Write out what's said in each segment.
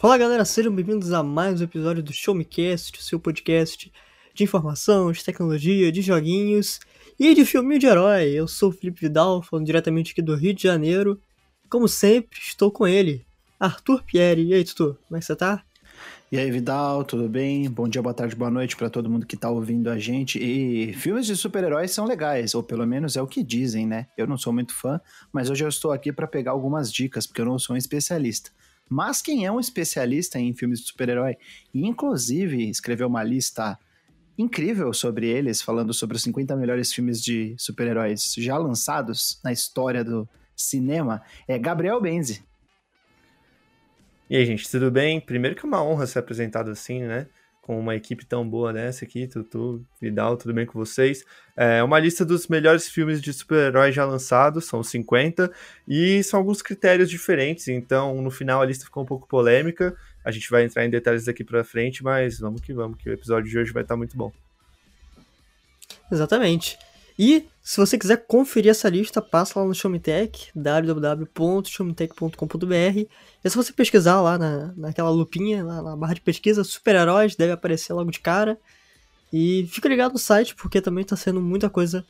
Fala galera, sejam bem-vindos a mais um episódio do Show Me Cast, o seu podcast de informação, de tecnologia, de joguinhos e de filminho de herói. Eu sou o Felipe Vidal, falando diretamente aqui do Rio de Janeiro. Como sempre, estou com ele, Arthur Pierre. E aí, Tutu, como é que você tá? E aí, Vidal, tudo bem? Bom dia, boa tarde, boa noite para todo mundo que tá ouvindo a gente. E filmes de super-heróis são legais, ou pelo menos é o que dizem, né? Eu não sou muito fã, mas hoje eu estou aqui para pegar algumas dicas, porque eu não sou um especialista. Mas quem é um especialista em filmes de super-herói, e inclusive escreveu uma lista incrível sobre eles, falando sobre os 50 melhores filmes de super-heróis já lançados na história do cinema, é Gabriel Benzi. E aí, gente, tudo bem? Primeiro que é uma honra ser apresentado assim, né? Com uma equipe tão boa dessa aqui, Tutu, Vidal, tudo bem com vocês? É uma lista dos melhores filmes de super-heróis já lançados, são 50, e são alguns critérios diferentes, então no final a lista ficou um pouco polêmica, a gente vai entrar em detalhes daqui pra frente, mas vamos que vamos, que o episódio de hoje vai estar muito bom. Exatamente. E se você quiser conferir essa lista, passa lá no Showmetech, www.showmetech.com.br. E se você pesquisar lá na, naquela lupinha, lá na barra de pesquisa, super-heróis, deve aparecer logo de cara. E fica ligado no site, porque também está sendo muita coisa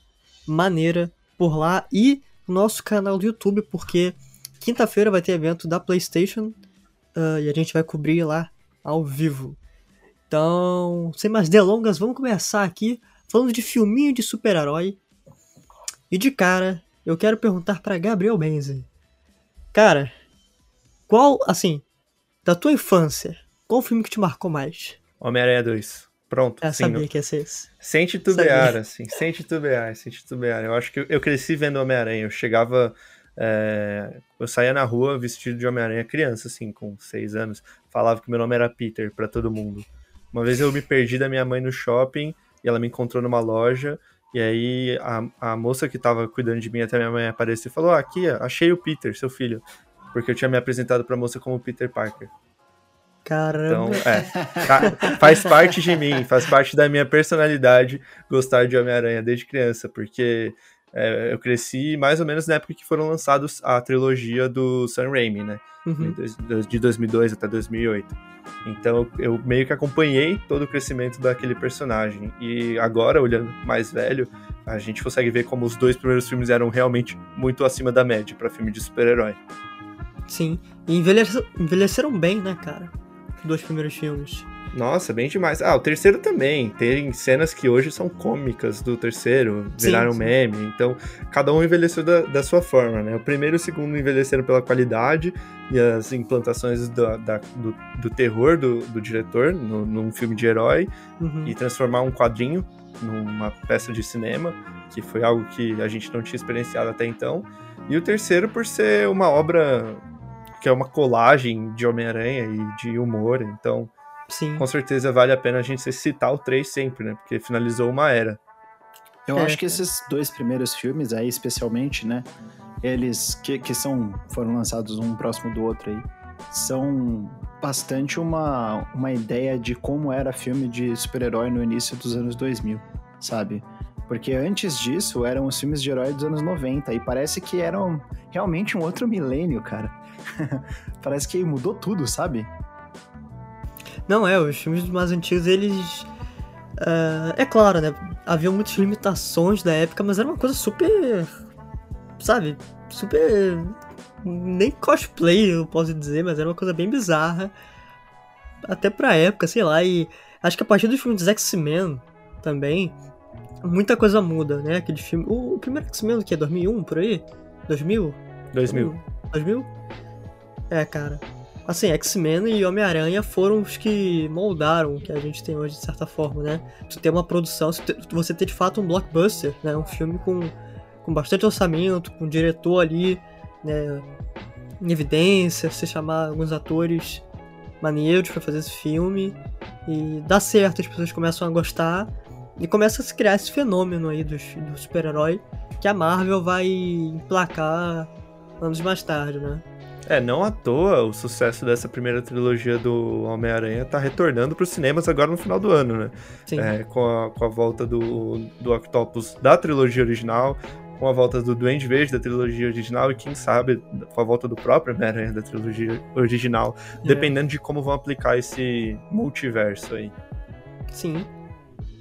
maneira por lá. E no nosso canal do YouTube, porque quinta-feira vai ter evento da PlayStation uh, e a gente vai cobrir lá ao vivo. Então, sem mais delongas, vamos começar aqui falando de filminho de super-herói. E de cara, eu quero perguntar para Gabriel Benzi. Cara, qual, assim, da tua infância, qual filme que te marcou mais? Homem-Aranha 2. Pronto. Eu sabia que ia ser esse. Sem titubear, assim, sem titubear, sem titubear. Eu acho que eu cresci vendo Homem-Aranha. Eu chegava. É... eu saía na rua vestido de Homem-Aranha criança, assim, com seis anos. Falava que meu nome era Peter para todo mundo. Uma vez eu me perdi da minha mãe no shopping e ela me encontrou numa loja. E aí a, a moça que tava cuidando de mim até minha mãe apareceu e falou: ah, aqui, achei o Peter, seu filho. Porque eu tinha me apresentado pra moça como Peter Parker. Caramba. Então, é. faz parte de mim, faz parte da minha personalidade gostar de Homem-Aranha desde criança, porque é, eu cresci mais ou menos na época que foram lançados a trilogia do Sam Raimi, né? Uhum. De 2002 até 2008. Então eu meio que acompanhei todo o crescimento daquele personagem. E agora, olhando mais velho, a gente consegue ver como os dois primeiros filmes eram realmente muito acima da média para filme de super-herói. Sim, e envelheceram, envelheceram bem, né, cara? Os dois primeiros filmes. Nossa, bem demais. Ah, o terceiro também. Tem cenas que hoje são cômicas do terceiro, viraram sim, sim. meme. Então, cada um envelheceu da, da, sua forma, né? O primeiro e o segundo envelheceram pela qualidade e as implantações do, da, do, do, terror do, do diretor no, num filme de herói uhum. e transformar um quadrinho numa peça de cinema, que foi algo que a gente não tinha experienciado até então. E o terceiro por ser uma obra que é uma colagem de Homem-Aranha e de humor, então Sim. com certeza vale a pena a gente citar o 3 sempre, né? Porque finalizou uma era. Eu é. acho que esses dois primeiros filmes aí, especialmente, né? Eles que, que são foram lançados um próximo do outro aí, são bastante uma, uma ideia de como era filme de super-herói no início dos anos 2000, sabe? Porque antes disso eram os filmes de herói dos anos 90 e parece que eram realmente um outro milênio, cara. parece que mudou tudo, sabe? Não, é, os filmes mais antigos, eles. Uh, é claro, né? Havia muitas limitações da época, mas era uma coisa super. Sabe? Super. Nem cosplay, eu posso dizer, mas era uma coisa bem bizarra. Até pra época, sei lá. E acho que a partir dos filmes dos X-Men também, muita coisa muda, né? Aquele filme. O, o primeiro X-Men, que é 2001 por aí? 2000? 2000. 2000? É, cara. Assim, X-Men e Homem-Aranha foram os que moldaram o que a gente tem hoje, de certa forma, né? Tu ter uma produção, você ter de fato um blockbuster, né? Um filme com, com bastante orçamento, com um diretor ali, né? Em evidência, você chamar alguns atores maneiros para fazer esse filme e dá certo, as pessoas começam a gostar e começa a se criar esse fenômeno aí do, do super-herói que a Marvel vai emplacar anos mais tarde, né? É, não à toa o sucesso dessa primeira trilogia do Homem-Aranha tá retornando para os cinemas agora no final do ano, né? Sim. É, com, a, com a volta do, do Octopus da trilogia original, com a volta do Duende Verde da trilogia original e quem sabe com a volta do próprio Homem-Aranha da trilogia original, é. dependendo de como vão aplicar esse multiverso aí. Sim.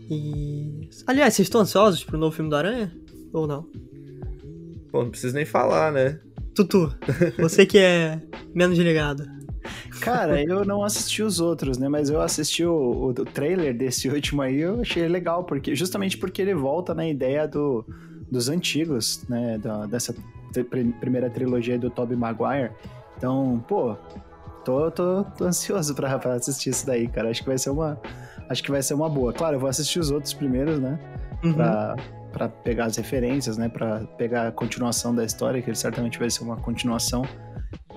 E. Aliás, vocês estão ansiosos pro novo filme do Aranha? Ou não? Pô, não preciso nem falar, né? Tutu, você que é menos ligado. Cara, eu não assisti os outros, né? Mas eu assisti o, o, o, trailer desse último aí, eu achei legal, porque justamente porque ele volta na ideia do, dos antigos, né? Da, dessa primeira trilogia do Tobey Maguire. Então, pô, tô, tô, tô ansioso pra, pra assistir isso daí, cara. Acho que vai ser uma. Acho que vai ser uma boa. Claro, eu vou assistir os outros primeiros, né? Uhum. Pra, pra pegar as referências, né? Pra pegar a continuação da história, que ele certamente vai ser uma continuação.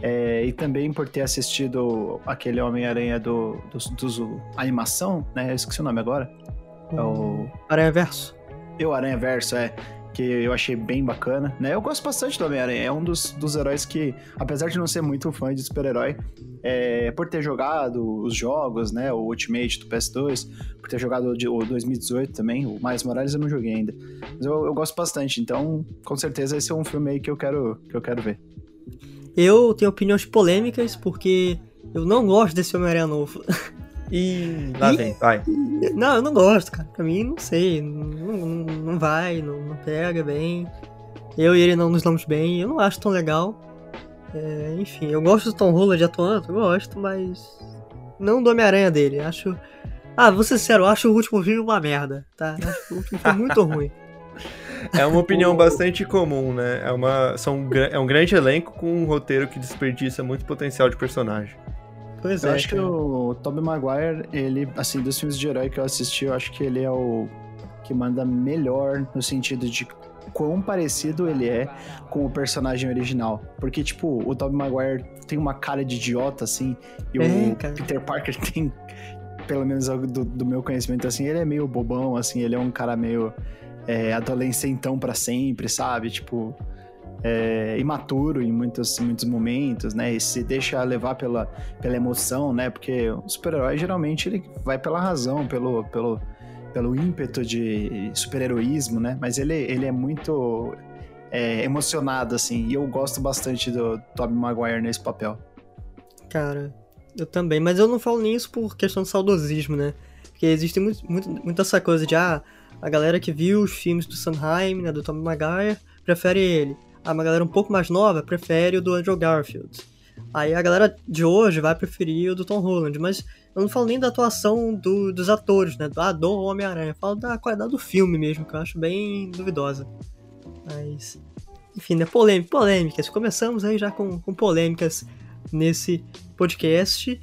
É, e também por ter assistido aquele Homem-Aranha do, do, do, animação, né? Eu esqueci o nome agora. É o... Aranha Verso. Eu, Aranha Verso, é. Que eu achei bem bacana, né? Eu gosto bastante do Homem-Aranha. É um dos, dos heróis que, apesar de não ser muito fã de super-herói, é, por ter jogado os jogos, né? O Ultimate do PS2, por ter jogado o, o 2018 também, o Mais Morales eu não joguei ainda. Mas eu, eu gosto bastante, então com certeza esse é um filme aí que eu quero, que eu quero ver. Eu tenho opiniões polêmicas porque eu não gosto desse Homem-Aranha novo. E lá vem, vai. Não, eu não gosto, cara. Pra mim, não sei. Não, não, não vai, não, não, pega bem. Eu e ele não nos damos bem. Eu não acho tão legal. É, enfim, eu gosto do Tom Holland atuando, eu gosto, mas. Não do Homem-Aranha dele. Acho. Ah, vou ser sincero, eu acho o último filme uma merda, tá? acho o último filme muito ruim. É uma opinião bastante comum, né? É, uma, são, é um grande elenco com um roteiro que desperdiça muito potencial de personagem. Pois eu é. acho que o Tobey Maguire, ele, assim, dos filmes de herói que eu assisti, eu acho que ele é o que manda melhor no sentido de quão parecido ele é com o personagem original. Porque, tipo, o Tobey Maguire tem uma cara de idiota, assim, e é, o cara. Peter Parker tem, pelo menos do, do meu conhecimento, assim, ele é meio bobão, assim, ele é um cara meio é, adolescentão para sempre, sabe? Tipo, é, imaturo em muitos, muitos momentos, né? E se deixa levar pela, pela emoção, né? Porque o super-herói geralmente ele vai pela razão, pelo, pelo, pelo ímpeto de super-heroísmo, né? Mas ele, ele é muito é, emocionado, assim. E eu gosto bastante do Tobey Maguire nesse papel. Cara, eu também. Mas eu não falo nisso por questão de saudosismo, né? Porque existe muito, muito, muito essa coisa de, ah, a galera que viu os filmes do Sondheim, né, do Tom Maguire, prefere ele. A uma galera um pouco mais nova prefere o do Andrew Garfield. Aí a galera de hoje vai preferir o do Tom Holland, mas eu não falo nem da atuação do, dos atores, né? Do, ah, do Homem-Aranha. Falo da qualidade do filme mesmo, que eu acho bem duvidosa. Mas. Enfim, né? Polêmica, polêmicas. Começamos aí já com, com polêmicas nesse podcast.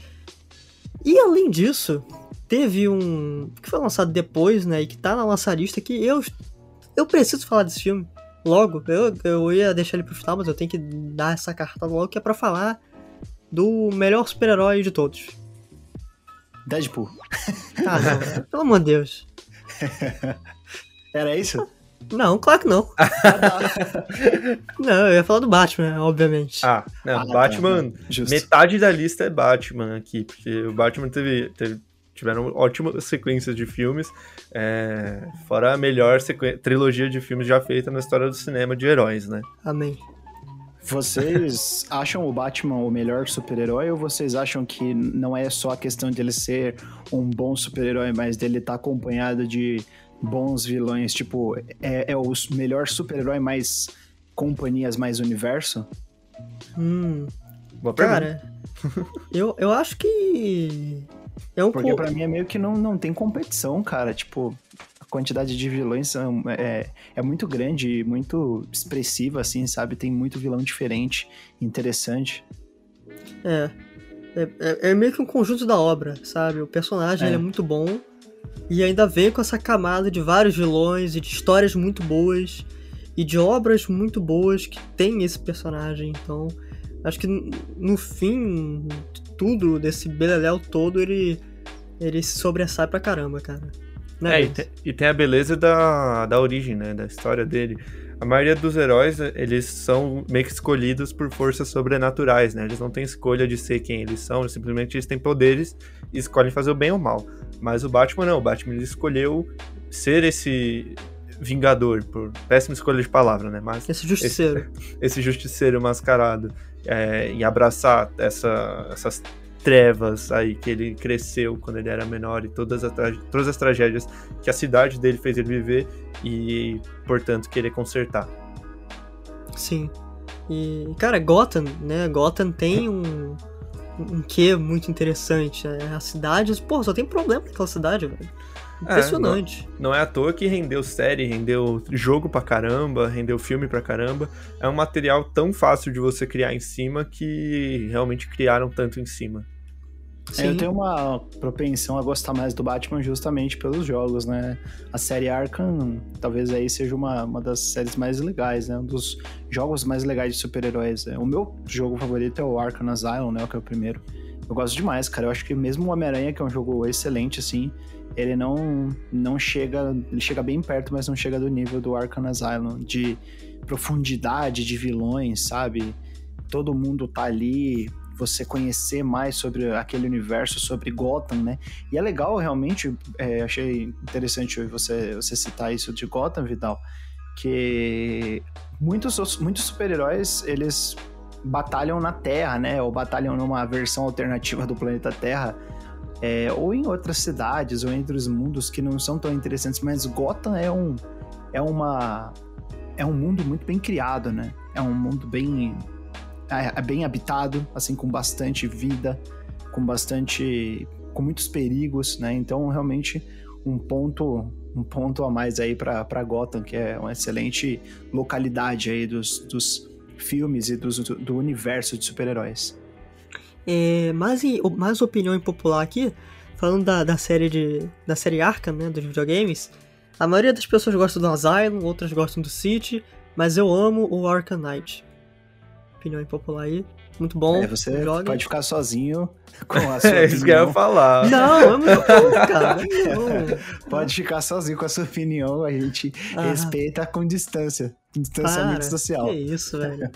E além disso, teve um. que foi lançado depois, né? E que tá na nossa lista que eu. Eu preciso falar desse filme. Logo. Eu, eu ia deixar ele pro final, mas eu tenho que dar essa carta logo, que é pra falar do melhor super-herói de todos. Deadpool. Ah, não. Pelo amor de Deus. Era isso? Não, claro que não. não, eu ia falar do Batman, obviamente. Ah, não, ah. Batman. Tá, metade da lista é Batman aqui, porque o Batman teve, teve tiveram ótimas sequências de filmes, é, fora a melhor trilogia de filmes já feita na história do cinema de heróis, né? Amém. Vocês acham o Batman o melhor super-herói ou vocês acham que não é só a questão dele ser um bom super-herói, mas dele estar tá acompanhado de bons vilões? Tipo, é, é o melhor super-herói mais companhias, mais universo? Hum. Boa Cara, eu, eu acho que é um Porque pra mim é meio que não, não tem competição, cara. Tipo, a quantidade de vilões é, é muito grande, muito expressiva, assim, sabe? Tem muito vilão diferente, interessante. É. É, é, é meio que um conjunto da obra, sabe? O personagem é. é muito bom e ainda vem com essa camada de vários vilões e de histórias muito boas e de obras muito boas que tem esse personagem. Então, acho que no fim tudo, desse beleléu todo, ele, ele se sobressai pra caramba, cara. Né, é, e tem, e tem, a beleza da, da origem, né, da história dele. A maioria dos heróis, eles são meio que escolhidos por forças sobrenaturais, né? Eles não têm escolha de ser quem eles são, simplesmente eles têm poderes e escolhem fazer o bem ou o mal. Mas o Batman não, o Batman ele escolheu ser esse vingador, por péssima escolha de palavra, né? Mas esse justiceiro. Esse, esse justiceiro mascarado é, e abraçar essa, essas trevas aí que ele cresceu quando ele era menor e todas as, todas as tragédias que a cidade dele fez ele viver e, portanto, querer consertar. Sim. E, cara, Gotham, né? Gotham tem um, um quê muito interessante. Né? A cidade, pô, só tem problema naquela cidade, velho. Impressionante. É, não, não, é à toa que rendeu série, rendeu jogo pra caramba, rendeu filme pra caramba. É um material tão fácil de você criar em cima que realmente criaram tanto em cima. É, eu tenho uma propensão a gostar mais do Batman justamente pelos jogos, né? A série Arkham talvez aí seja uma, uma das séries mais legais, né? Um dos jogos mais legais de super-heróis. O meu jogo favorito é o Arkham Asylum, né? Que é o primeiro. Eu gosto demais, cara. Eu acho que mesmo o Homem-Aranha, que é um jogo excelente, assim, ele não, não chega. Ele chega bem perto, mas não chega do nível do Arkham Asylum, de profundidade de vilões, sabe? Todo mundo tá ali, você conhecer mais sobre aquele universo, sobre Gotham, né? E é legal, realmente, é, achei interessante você, você citar isso de Gotham, Vidal, que muitos, muitos super-heróis, eles batalham na Terra, né? Ou batalham numa versão alternativa do planeta Terra, é, ou em outras cidades, ou entre os mundos que não são tão interessantes, mas Gotham é um é uma é um mundo muito bem criado, né? É um mundo bem é, é bem habitado, assim com bastante vida, com bastante com muitos perigos, né? Então realmente um ponto um ponto a mais aí para Gotham, que é uma excelente localidade aí dos, dos filmes e dos, do, universo de super-heróis. É, mais, mais opinião impopular aqui, falando da, da série de da série Arkham, né, dos videogames, a maioria das pessoas gosta do Asylum, outras gostam do City, mas eu amo o Arkham Knight. Opinião impopular aí. Muito bom. É, você joga. pode ficar sozinho com a sua É isso que eu ia falar. Não, é muito bom, cara. Não. Pode ficar sozinho com a sua opinião, a gente ah. respeita com distância. Distanciamento Para, social. Que isso, velho.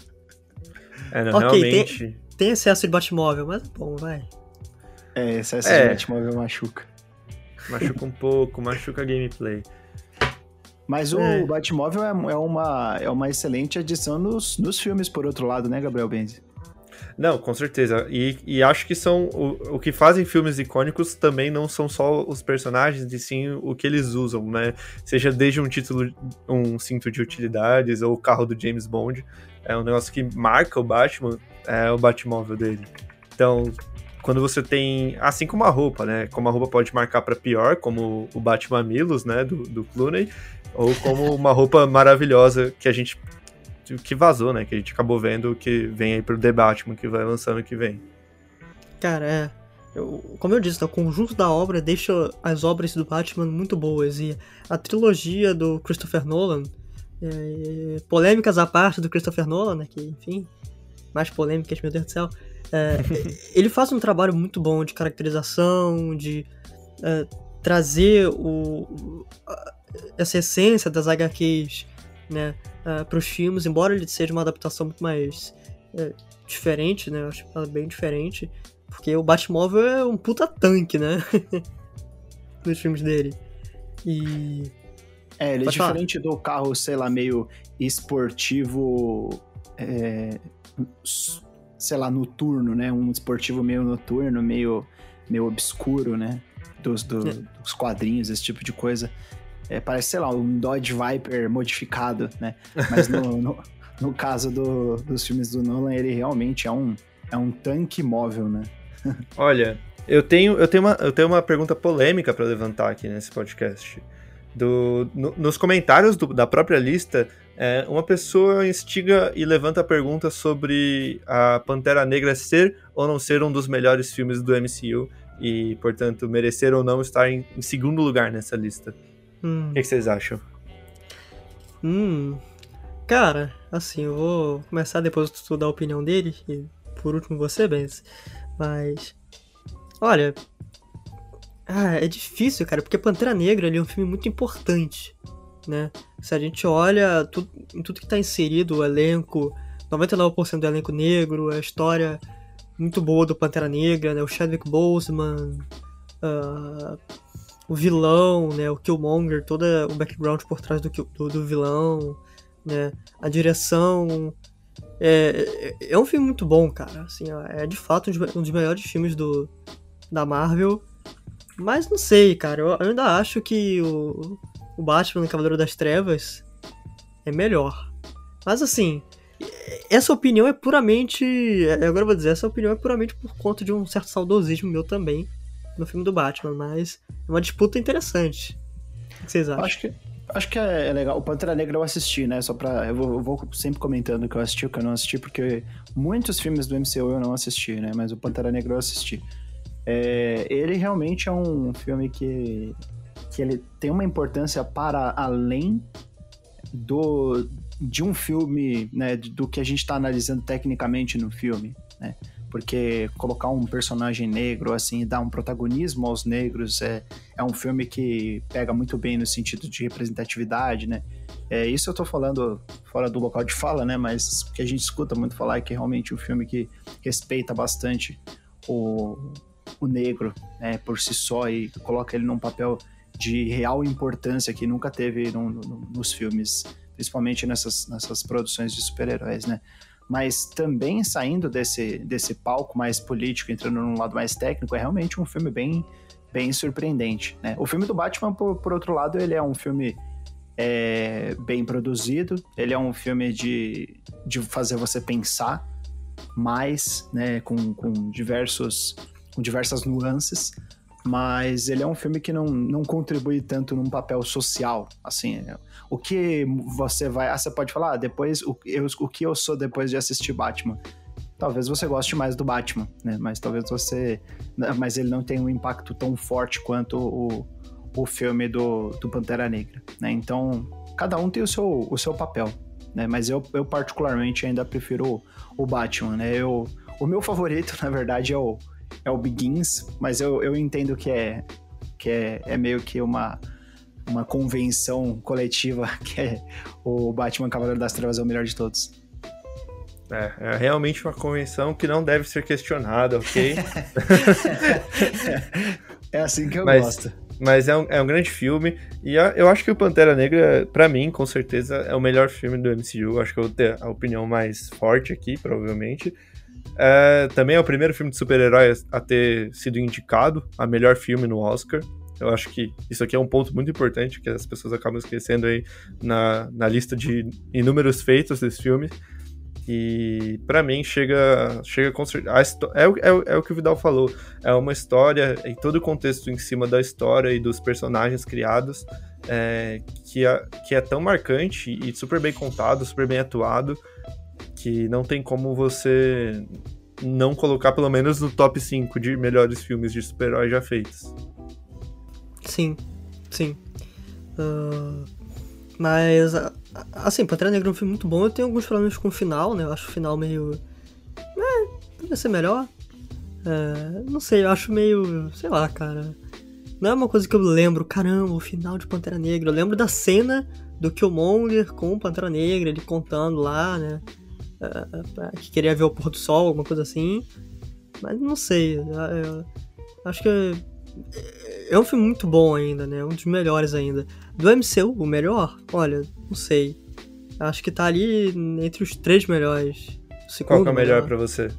É, não, okay, realmente. Tem, tem excesso de Batmóvel, mas bom, vai. É, excesso é. de Batmóvel machuca. Machuca um pouco, machuca a gameplay. Mas o é. Batmóvel é, é, uma, é uma excelente adição nos, nos filmes, por outro lado, né, Gabriel Benzi? Não, com certeza. E, e acho que são. O, o que fazem filmes icônicos também não são só os personagens, e sim o que eles usam, né? Seja desde um título, um cinto de utilidades ou o carro do James Bond. É um negócio que marca o Batman, é o Batmóvel dele. Então, quando você tem. Assim como a roupa, né? Como a roupa pode marcar para pior, como o Batman Milos, né? Do, do Clooney. Ou como uma roupa maravilhosa que a gente que vazou, né? Que a gente acabou vendo que vem aí pro The Batman que vai lançando que vem. Cara, é. Eu, como eu disse, o conjunto da obra deixa as obras do Batman muito boas. E a trilogia do Christopher Nolan, é, polêmicas à parte do Christopher Nolan, né? Que, enfim, mais polêmicas, meu Deus do céu. É, ele faz um trabalho muito bom de caracterização, de é, trazer o, essa essência das HQs né, uh, para os filmes, embora ele seja uma adaptação muito mais uh, diferente, né? Eu acho bem diferente. Porque o Batmóvel é um puta tanque, né? Nos filmes dele. E. É, ele é Pode é diferente falar. do carro, sei lá, meio esportivo. É, sei lá, noturno, né? Um esportivo meio noturno, meio, meio obscuro, né? Dos, do, é. dos quadrinhos, esse tipo de coisa. É, parece, sei lá, um Dodge Viper modificado, né? Mas no, no, no, caso do, dos filmes do Nolan, ele realmente é um, é um tanque móvel, né? Olha, eu tenho, eu tenho, uma, eu tenho uma pergunta polêmica para levantar aqui nesse podcast. Do, no, nos comentários do, da própria lista, é, uma pessoa instiga e levanta a pergunta sobre a Pantera Negra ser ou não ser um dos melhores filmes do MCU e, portanto, merecer ou não estar em, em segundo lugar nessa lista. Hum. O que, que vocês acham? Hum. Cara, assim, eu vou começar depois de estudar a opinião dele, e por último você, Benz. Mas. Olha. Ah, é difícil, cara, porque Pantera Negra é um filme muito importante, né? Se a gente olha tudo, em tudo que tá inserido, o elenco, 99% do elenco negro, a história muito boa do Pantera Negra, né? O Chadwick Boseman, uh, o vilão, né, o Killmonger, todo o background por trás do, do, do vilão, né, a direção. É, é, é um filme muito bom, cara. Assim, é de fato um dos melhores filmes do, da Marvel. Mas não sei, cara. Eu, ainda acho que o, o Batman, Cavaleiro das Trevas, é melhor. Mas assim, essa opinião é puramente. É, agora eu vou dizer, essa opinião é puramente por conta de um certo saudosismo meu também no filme do Batman, mas é uma disputa interessante. O que vocês acham? Acho que, acho que é legal. O Pantera Negra eu assisti, né? Só pra. Eu vou, eu vou sempre comentando que eu assisti o que eu não assisti, porque muitos filmes do MCU eu não assisti, né? Mas o Pantera Negra eu assisti. É, ele realmente é um filme que, que ele tem uma importância para além do, de um filme, né, do que a gente está analisando tecnicamente no filme, né? Porque colocar um personagem negro, assim, dar um protagonismo aos negros é, é um filme que pega muito bem no sentido de representatividade, né? É, isso eu tô falando fora do local de fala, né? Mas o que a gente escuta muito falar é que é realmente um filme que respeita bastante o, o negro, né, por si só e coloca ele num papel de real importância que nunca teve no, no, nos filmes principalmente nessas, nessas produções de super-heróis, né? Mas também saindo desse, desse palco mais político, entrando num lado mais técnico, é realmente um filme bem, bem surpreendente, né? O filme do Batman, por, por outro lado, ele é um filme é, bem produzido, ele é um filme de, de fazer você pensar mais, né? Com, com diversos com diversas nuances, mas ele é um filme que não, não contribui tanto num papel social, assim, o que você vai, ah, você pode falar, ah, depois, o, eu, o que eu sou depois de assistir Batman, talvez você goste mais do Batman, né, mas talvez você, mas ele não tem um impacto tão forte quanto o, o filme do, do Pantera Negra, né, então cada um tem o seu, o seu papel, né, mas eu, eu particularmente ainda prefiro o, o Batman, né, eu, o meu favorito, na verdade, é o é o Begins, mas eu, eu entendo que é que é, é meio que uma uma convenção coletiva que é o Batman Cavaleiro das Trevas é o melhor de todos. É, é realmente uma convenção que não deve ser questionada, ok? é assim que eu mas, gosto. Mas é um, é um grande filme. E eu acho que o Pantera Negra, para mim, com certeza, é o melhor filme do MCU. Acho que eu vou ter a opinião mais forte aqui, provavelmente. É, também é o primeiro filme de super-herói a ter sido indicado a melhor filme no Oscar. Eu acho que isso aqui é um ponto muito importante que as pessoas acabam esquecendo aí na, na lista de inúmeros feitos desse filme. E para mim chega chega com certeza. É, é, é o que o Vidal falou. É uma história em todo o contexto em cima da história e dos personagens criados é, que, é, que é tão marcante e super bem contado, super bem atuado que não tem como você não colocar pelo menos no top 5 de melhores filmes de super-herói já feitos. Sim, sim. Uh, mas, assim, Pantera Negra é um filme muito bom. Eu tenho alguns problemas com o final, né? Eu acho o final meio. É, poderia ser melhor. É, não sei, eu acho meio. Sei lá, cara. Não é uma coisa que eu lembro, caramba, o final de Pantera Negra. Eu lembro da cena do Killmonger com o Pantera Negra, ele contando lá, né? Uh, que queria ver o pôr do sol, alguma coisa assim. Mas não sei. Uh, acho que é, é um filme muito bom ainda, né? Um dos melhores ainda. Do MCU, o melhor? Olha, não sei. Acho que tá ali entre os três melhores. Qual que é o melhor, melhor. para você?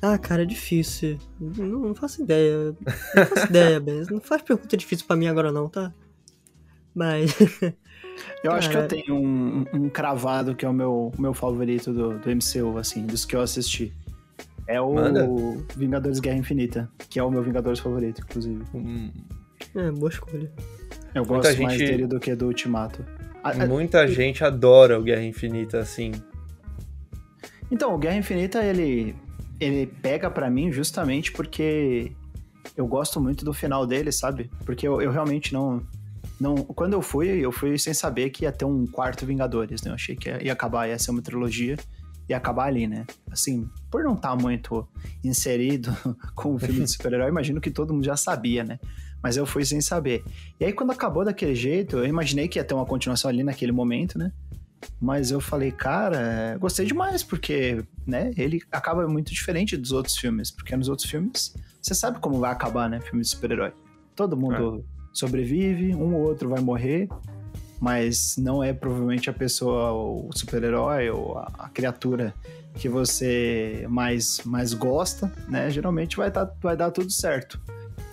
Ah, cara, é difícil. Não, não faço ideia. Não faço ideia, Ben. Não faz pergunta difícil para mim agora não, tá? Mas. Eu acho que eu tenho um, um, cravado que é o meu, meu favorito do, do MCU, assim, dos que eu assisti. É o Manda. Vingadores Guerra Infinita, que é o meu Vingadores favorito, inclusive. Hum. É, boa escolha. Eu Muita gosto gente... mais dele do que do Ultimato. Muita a... gente adora o Guerra Infinita, assim. Então, o Guerra Infinita, ele, ele pega para mim justamente porque eu gosto muito do final dele, sabe? Porque eu, eu realmente não, não, quando eu fui, eu fui sem saber que ia ter um quarto Vingadores, né? Eu achei que ia acabar, ia ser uma trilogia e acabar ali, né? Assim, por não estar tá muito inserido com o filme de super-herói, imagino que todo mundo já sabia, né? Mas eu fui sem saber. E aí, quando acabou daquele jeito, eu imaginei que ia ter uma continuação ali naquele momento, né? Mas eu falei, cara, gostei demais, porque, né, ele acaba muito diferente dos outros filmes. Porque nos outros filmes, você sabe como vai acabar, né? Filme de super-herói. Todo mundo. É sobrevive, um ou outro vai morrer, mas não é provavelmente a pessoa, o super-herói ou a, a, criatura que você mais, mais gosta, né? Geralmente vai, tá, vai dar tudo certo.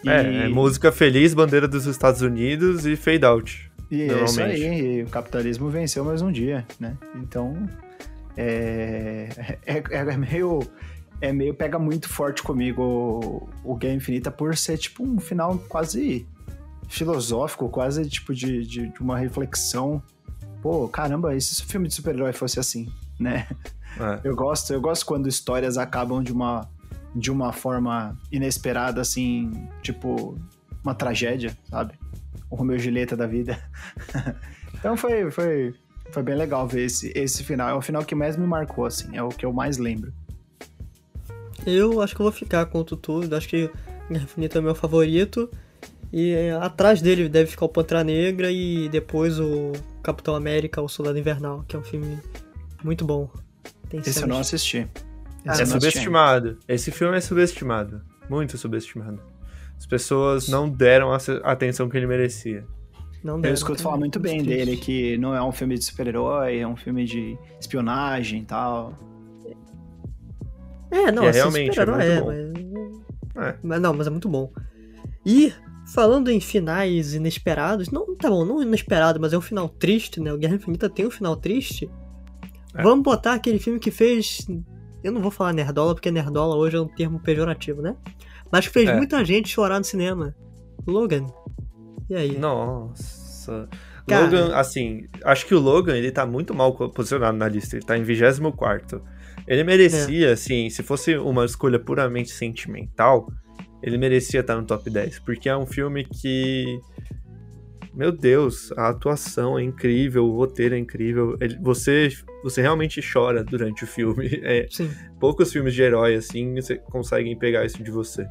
E... É, é, música feliz, bandeira dos Estados Unidos e fade out. E é isso aí, o capitalismo venceu mais um dia, né? Então, é, é, é meio é meio pega muito forte comigo o, o Guerra Infinita por ser tipo um final quase filosófico, quase tipo de, de, de uma reflexão. Pô, caramba, e se o filme de super-herói fosse assim, né? É. Eu gosto, eu gosto quando histórias acabam de uma de uma forma inesperada, assim, tipo uma tragédia, sabe? O Romeu e Julieta da vida. então foi, foi, foi bem legal ver esse, esse final. É o final que mais me marcou, assim, é o que eu mais lembro. Eu acho que eu vou ficar com o Tutu, acho que Guerra Infinita é meu favorito. E é, atrás dele deve ficar o Pantera Negra e depois o Capitão América, o Soldado Invernal, que é um filme muito bom. Tem Esse eu não assisti. Esse é subestimado. Esse filme é subestimado. Muito subestimado. As pessoas não deram a atenção que ele merecia. Não deram, eu escuto falar muito bem dele, que não é um filme de super-herói, é um filme de espionagem e tal. É, não, é assim, realmente é muito é, bom. Mas... É. mas... Não, mas é muito bom. E falando em finais inesperados, não, tá bom, não inesperado, mas é um final triste, né? O Guerra Infinita tem um final triste. É. Vamos botar aquele filme que fez. Eu não vou falar nerdola, porque nerdola hoje é um termo pejorativo, né? Mas que fez é. muita gente chorar no cinema. Logan. E aí? Nossa. Cara, Logan, assim, acho que o Logan ele tá muito mal posicionado na lista. Ele tá em 24. Ele merecia, é. assim, se fosse uma escolha puramente sentimental, ele merecia estar no top 10. Porque é um filme que. Meu Deus, a atuação é incrível, o roteiro é incrível. Ele, você, você realmente chora durante o filme. É, Sim. Poucos filmes de herói, assim, conseguem pegar isso de você.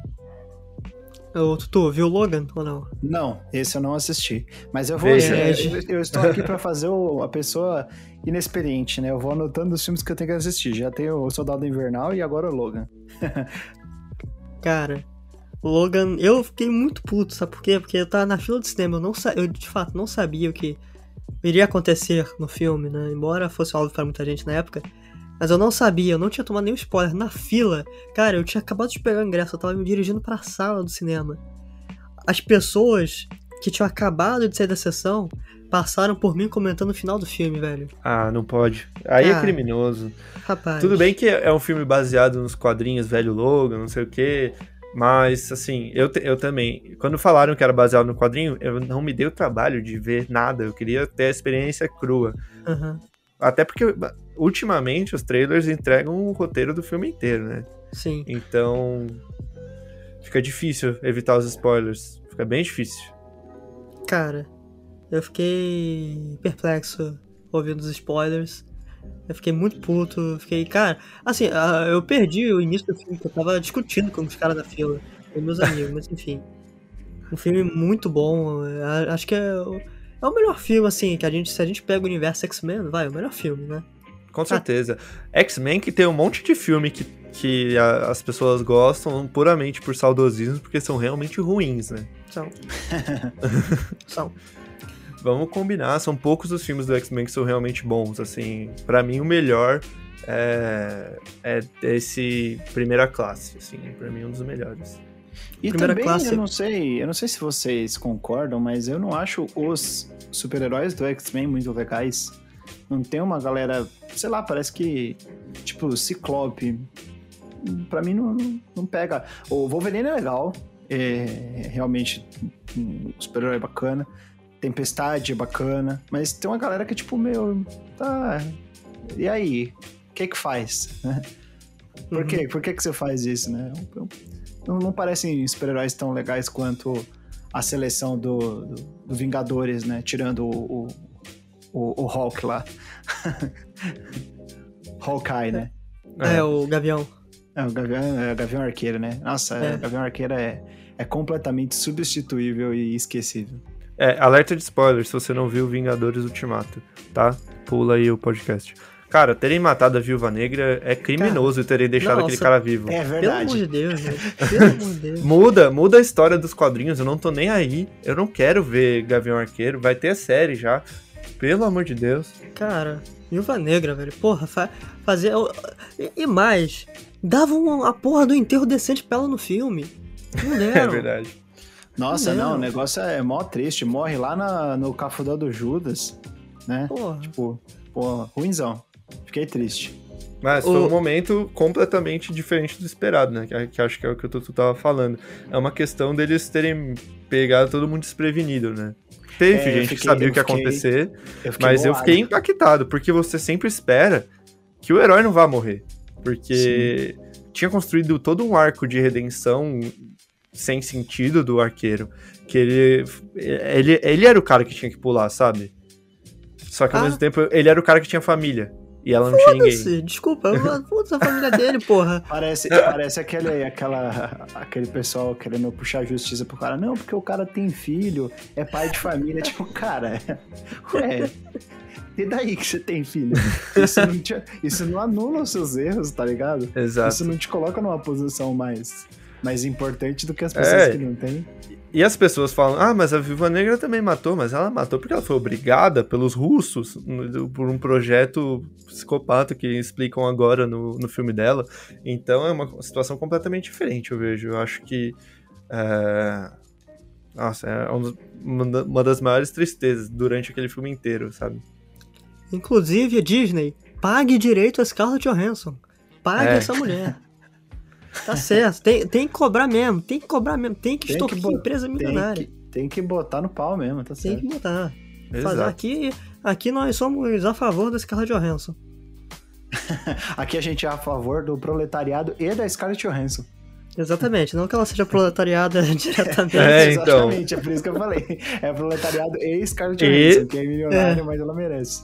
Ô, Tutu, viu Logan ou não? Não, esse eu não assisti. Mas eu vou. Eu, eu, estou aqui para fazer o, a pessoa inexperiente, né? Eu vou anotando os filmes que eu tenho que assistir. Já tenho o Soldado Invernal e agora o Logan. Cara, Logan, eu fiquei muito puto, sabe por quê? Porque eu tava na fila do cinema, eu, não eu de fato não sabia o que iria acontecer no filme, né? Embora fosse óbvio para muita gente na época. Mas eu não sabia, eu não tinha tomado nenhum spoiler. Na fila, cara, eu tinha acabado de pegar o ingresso, eu tava me dirigindo para a sala do cinema. As pessoas que tinham acabado de sair da sessão passaram por mim comentando o final do filme, velho. Ah, não pode. Aí é cara, é criminoso. Rapaz. Tudo bem que é um filme baseado nos quadrinhos velho Logan, não sei o quê. Mas, assim, eu, eu também. Quando falaram que era baseado no quadrinho, eu não me dei o trabalho de ver nada. Eu queria ter a experiência crua. Uhum. Até porque ultimamente os trailers entregam o roteiro do filme inteiro, né? Sim. Então fica difícil evitar os spoilers. Fica bem difícil. Cara, eu fiquei perplexo ouvindo os spoilers. Eu fiquei muito puto, fiquei, cara, assim, eu perdi o início do filme, que eu tava discutindo com os caras da fila, com meus amigos, mas enfim. Um filme muito bom, acho que é, é o melhor filme, assim, que a gente, se a gente pega o universo X-Men, vai, é o melhor filme, né? Com certeza. X-Men que tem um monte de filme que, que a, as pessoas gostam puramente por saudosismo, porque são realmente ruins, né? São. são. Vamos combinar, são poucos os filmes do X-Men que são realmente bons, assim. para mim o melhor é, é esse Primeira Classe, assim, pra mim um dos melhores. E Primeira também, classe... eu não sei, eu não sei se vocês concordam, mas eu não acho os super-heróis do X-Men muito legais. Não tem uma galera, sei lá, parece que, tipo, Ciclope. Pra mim não, não pega. O Wolverine é legal, é realmente um super-herói bacana. Tempestade é bacana, mas tem uma galera que é tipo, meu, tá. E aí? O que que faz? Por uhum. quê? Por que que você faz isso, né? Não, não parecem super-heróis tão legais quanto a seleção do, do, do Vingadores, né? Tirando o, o o, o Hulk lá. Hawkeye, né? É, é, o Gavião. É, o Gavião, é o Gavião Arqueiro, né? Nossa, é. o Gavião Arqueiro é, é completamente substituível e esquecível. É, alerta de spoiler se você não viu Vingadores Ultimato, tá? Pula aí o podcast. Cara, terem matado a Viúva Negra é criminoso cara, terem deixado nossa, aquele cara vivo. É verdade. Pelo amor de Deus, Pelo amor de Deus. muda, muda a história dos quadrinhos, eu não tô nem aí. Eu não quero ver Gavião Arqueiro, vai ter a série já. Pelo amor de Deus. Cara, Viúva Negra, velho. Porra, fa fazer. E mais, davam a porra do enterro decente pra ela no filme. Não deram. é verdade. Nossa, não, não, o negócio é mó triste. Morre lá na, no cafundó do Judas, né? Porra. Tipo, porra, ruimzão. Fiquei triste. Mas o... foi um momento completamente diferente do esperado, né? Que, que acho que é o que o Tutu tava falando. É uma questão deles terem pegado todo mundo desprevenido, né? Teve é, gente fiquei, que sabia o que ia acontecer, eu mas bolado. eu fiquei impactado, porque você sempre espera que o herói não vá morrer. Porque Sim. tinha construído todo um arco de redenção sem sentido do arqueiro. Que ele, ele, ele era o cara que tinha que pular, sabe? Só que ao ah. mesmo tempo ele era o cara que tinha família. E ela não tinha ninguém. Desculpa, foda a família dele, porra. Parece, parece aquele, aquela, aquele pessoal querendo puxar a justiça pro cara. Não, porque o cara tem filho, é pai de família. tipo, cara, ué, e daí que você tem filho? Isso não, te, isso não anula os seus erros, tá ligado? Exato. Isso não te coloca numa posição mais, mais importante do que as pessoas é. que não têm. E as pessoas falam, ah, mas a Viúva Negra também matou, mas ela matou porque ela foi obrigada pelos russos por um projeto psicopata que explicam agora no, no filme dela. Então é uma situação completamente diferente, eu vejo. Eu acho que. É... Nossa, é uma das maiores tristezas durante aquele filme inteiro, sabe? Inclusive, a Disney, pague direito a Scarlett Johansson. Pague é. essa mulher. Tá certo, tem, tem que cobrar mesmo, tem que cobrar mesmo, tem que extorquir que empresa milionária. Tem que, tem que botar no pau mesmo, tá certo. Tem que botar. Fazer aqui, aqui nós somos a favor da Scarlett Johansson. aqui a gente é a favor do proletariado e da Scarlett Johansson. Exatamente, não que ela seja proletariada diretamente. É, então. Exatamente, é por isso que eu falei. É proletariado e Scarlett Johansson, e... que é milionária, é. mas ela merece.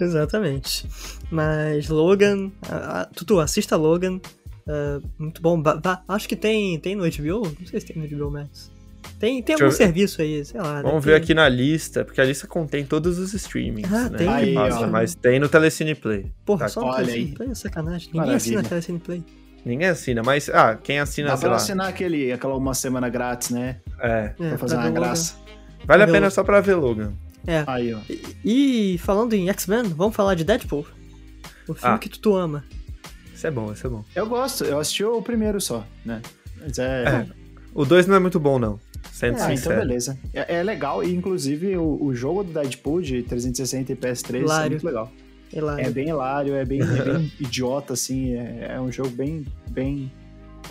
Exatamente. Mas Logan, a, a, Tutu, assista Logan. Uh, muito bom. Ba, ba, acho que tem, tem no HBO. Não sei se tem no HBO Max. Tem, tem algum serviço aí, sei lá. Vamos ver aqui na lista, porque a lista contém todos os streamings. Ah, né? tem. Aí, Passa, mas tem no Telecine Play. Porra, tá, só no Telecine Play é sacanagem. Ninguém Maravilha. assina Telecine Play. Ninguém assina, mas, ah, quem assina, Dá sei pra lá. assinar aquele, aquela uma semana grátis, né? É. é pra fazer pra uma graça. Vale a pena Logan. só pra ver Logan. É. Aí, ó. E, e falando em X-Men, vamos falar de Deadpool? O filme ah. que tu, tu ama. Isso é bom, isso é bom. Eu gosto, eu assisti o primeiro só, né? Mas é... é. O 2 não é muito bom, não. Sendo é, sincero. então beleza. É, é, legal, e inclusive o, o jogo do Deadpool de 360 e PS3 hilário. é muito legal. Hilário. É bem hilário, é bem, é bem idiota, assim. É, é, um jogo bem. bem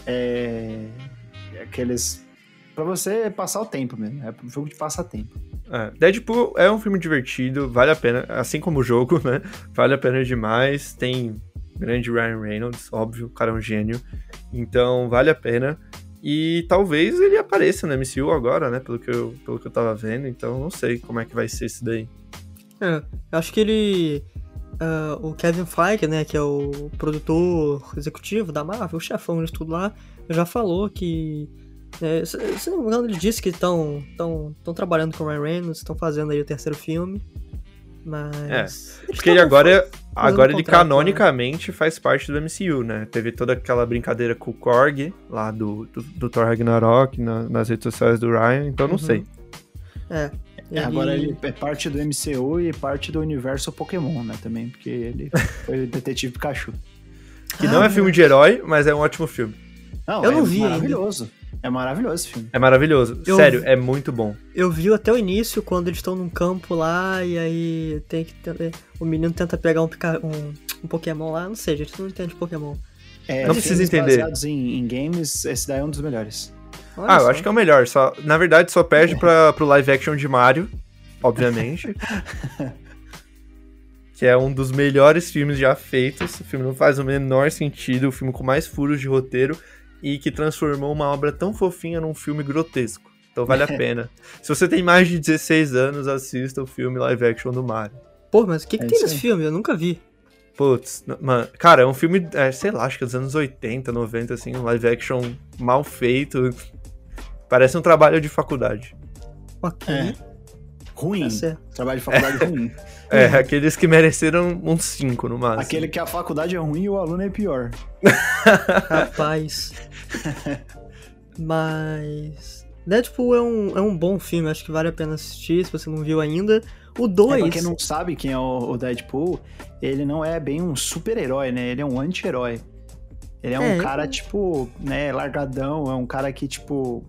é, aqueles. Pra você passar o tempo mesmo. É um jogo de passatempo. É, Deadpool é um filme divertido, vale a pena, assim como o jogo, né? Vale a pena demais. Tem grande Ryan Reynolds, óbvio, o cara é um gênio. Então vale a pena. E talvez ele apareça no MCU agora, né? Pelo que eu, pelo que eu tava vendo. Então não sei como é que vai ser isso daí. É, acho que ele. Uh, o Kevin Feige, né, que é o produtor executivo da Marvel, o chefão de tudo lá, já falou que. É, se não me engano, ele disse que estão trabalhando com o Ryan Reynolds, estão fazendo aí o terceiro filme. Mas. É, porque ele agora, agora ele canonicamente né? faz parte do MCU, né? Teve toda aquela brincadeira com o Korg, lá do, do, do Thor Ragnarok, na, nas redes sociais do Ryan, então não uhum. sei. É. Ele... Agora ele é parte do MCU e parte do universo Pokémon, né? Também, porque ele foi o Detetive Pikachu. Que ah, não é filme de herói, mas é um ótimo filme. Não, eu é não vi maravilhoso. É maravilhoso esse filme. É maravilhoso. Eu, Sério, é muito bom. Eu vi até o início, quando eles estão num campo lá, e aí tem que. O menino tenta pegar um, um, um Pokémon lá. Não sei, a gente não entende Pokémon. É, não precisa entender. baseados em, em, games, esse daí é um dos melhores. Olha ah, só. eu acho que é o melhor. Só, na verdade, só perde é. pra, pro live action de Mario, obviamente. que é um dos melhores filmes já feitos. O filme não faz o menor sentido, o filme com mais furos de roteiro e que transformou uma obra tão fofinha num filme grotesco. Então vale a pena. Se você tem mais de 16 anos, assista o filme live action do Mario. Pô, mas o que, que é tem nesse filme? Eu nunca vi. Putz, mano, cara, é um filme, é, sei lá, acho que é dos anos 80, 90, assim, um live action mal feito. Parece um trabalho de faculdade. Ok. É. Ruim. Tá Trabalho de faculdade ruim. É, aqueles que mereceram uns 5 no máximo. Aquele que a faculdade é ruim e o aluno é pior. Rapaz. Mas. Deadpool é um, é um bom filme, acho que vale a pena assistir se você não viu ainda. O 2. É, pra quem não sabe quem é o, o Deadpool, ele não é bem um super-herói, né? Ele é um anti-herói. Ele é, é um cara, tipo, né, largadão, é um cara que, tipo.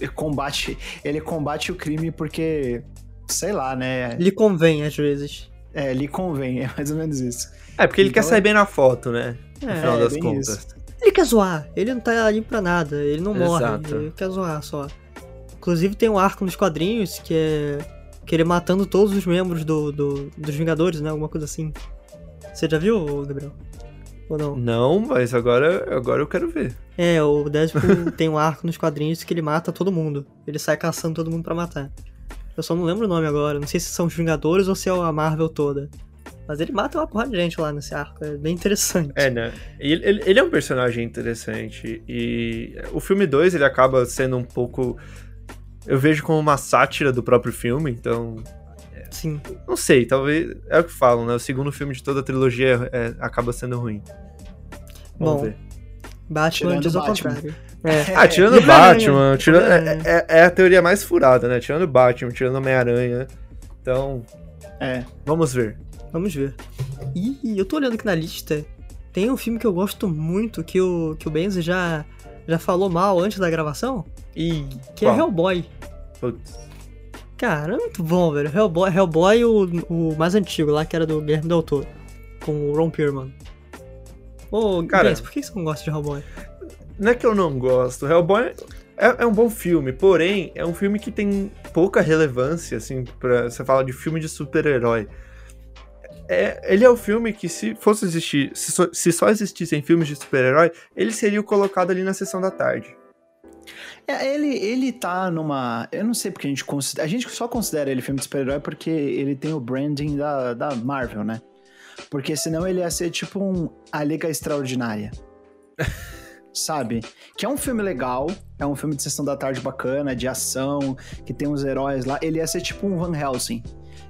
Ele combate, ele combate o crime porque, sei lá, né? Lhe convém, às vezes. É, lhe convém, é mais ou menos isso. É, porque ele então, quer sair bem na foto, né? No é, final das contas. Isso. Ele quer zoar, ele não tá ali pra nada, ele não morre, Exato. ele quer zoar só. Inclusive tem um arco nos quadrinhos que é que ele matando todos os membros do, do, dos Vingadores, né? Alguma coisa assim. Você já viu, Gabriel? Ou não? Não, mas agora, agora eu quero ver. É, o Deadpool tem um arco nos quadrinhos que ele mata todo mundo. Ele sai caçando todo mundo para matar. Eu só não lembro o nome agora. Não sei se são os Vingadores ou se é a Marvel toda. Mas ele mata uma porrada de gente lá nesse arco. É bem interessante. É, né? Ele, ele, ele é um personagem interessante. E o filme 2 ele acaba sendo um pouco. Eu vejo como uma sátira do próprio filme, então. Sim. Não sei, talvez. É o que falam, né? O segundo filme de toda a trilogia é, acaba sendo ruim. Vamos Bom, ver. Batman diz ao contrário. É. Ah, tirando Batman, tirando, é, é, é, a teoria mais furada, né? Tirando Batman, tirando Homem-Aranha. Então. É. Vamos ver. Vamos ver. E eu tô olhando aqui na lista. Tem um filme que eu gosto muito, que o, que o Benzi já, já falou mal antes da gravação. E que é qual? é Hellboy. Putz. Cara, é muito bom, velho. Hellboy, Hellboy o, o mais antigo lá, que era do Guilherme Del Toro. Com o Ron Perlman. Ô, Cara, Benzi, por que você não gosta de Hellboy? Não é que eu não gosto. Hellboy é, é, um bom filme, porém, é um filme que tem pouca relevância, assim, pra você falar de filme de super-herói é, ele é o filme que, se fosse existir, se só, se só existissem filmes de super-herói, ele seria colocado ali na sessão da tarde. É, ele, ele tá numa. Eu não sei porque a gente considera. A gente só considera ele filme de super-herói porque ele tem o branding da, da Marvel, né? Porque senão ele ia ser tipo um A Liga Extraordinária. Sabe? Que é um filme legal, é um filme de sessão da tarde bacana, de ação, que tem uns heróis lá. Ele ia ser tipo um Van Helsing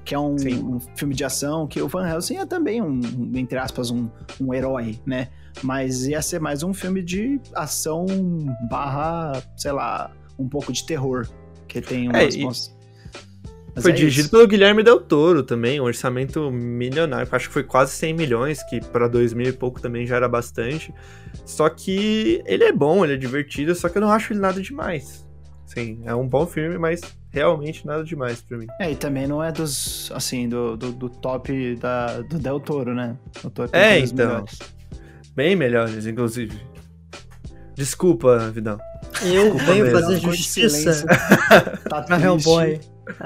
que é um, um, filme de ação, que o Van Helsing é também um, entre aspas, um, um herói, né? Mas ia ser mais um filme de ação barra, sei lá, um pouco de terror, que tem é, umas... É, e... Foi é dirigido isso. pelo Guilherme Del Toro também, um orçamento milionário, acho que foi quase 100 milhões, que para 2000 e pouco também já era bastante. Só que ele é bom, ele é divertido, só que eu não acho ele nada demais. Sim, é um bom filme, mas realmente nada demais pra mim. É, e também não é dos, assim, do, do, do top da, do Del Toro, né? O Toro é, então. Melhores. Bem melhores, inclusive. Desculpa, Vidal. Eu Desculpa venho mesmo. fazer justiça tá pra Hellboy.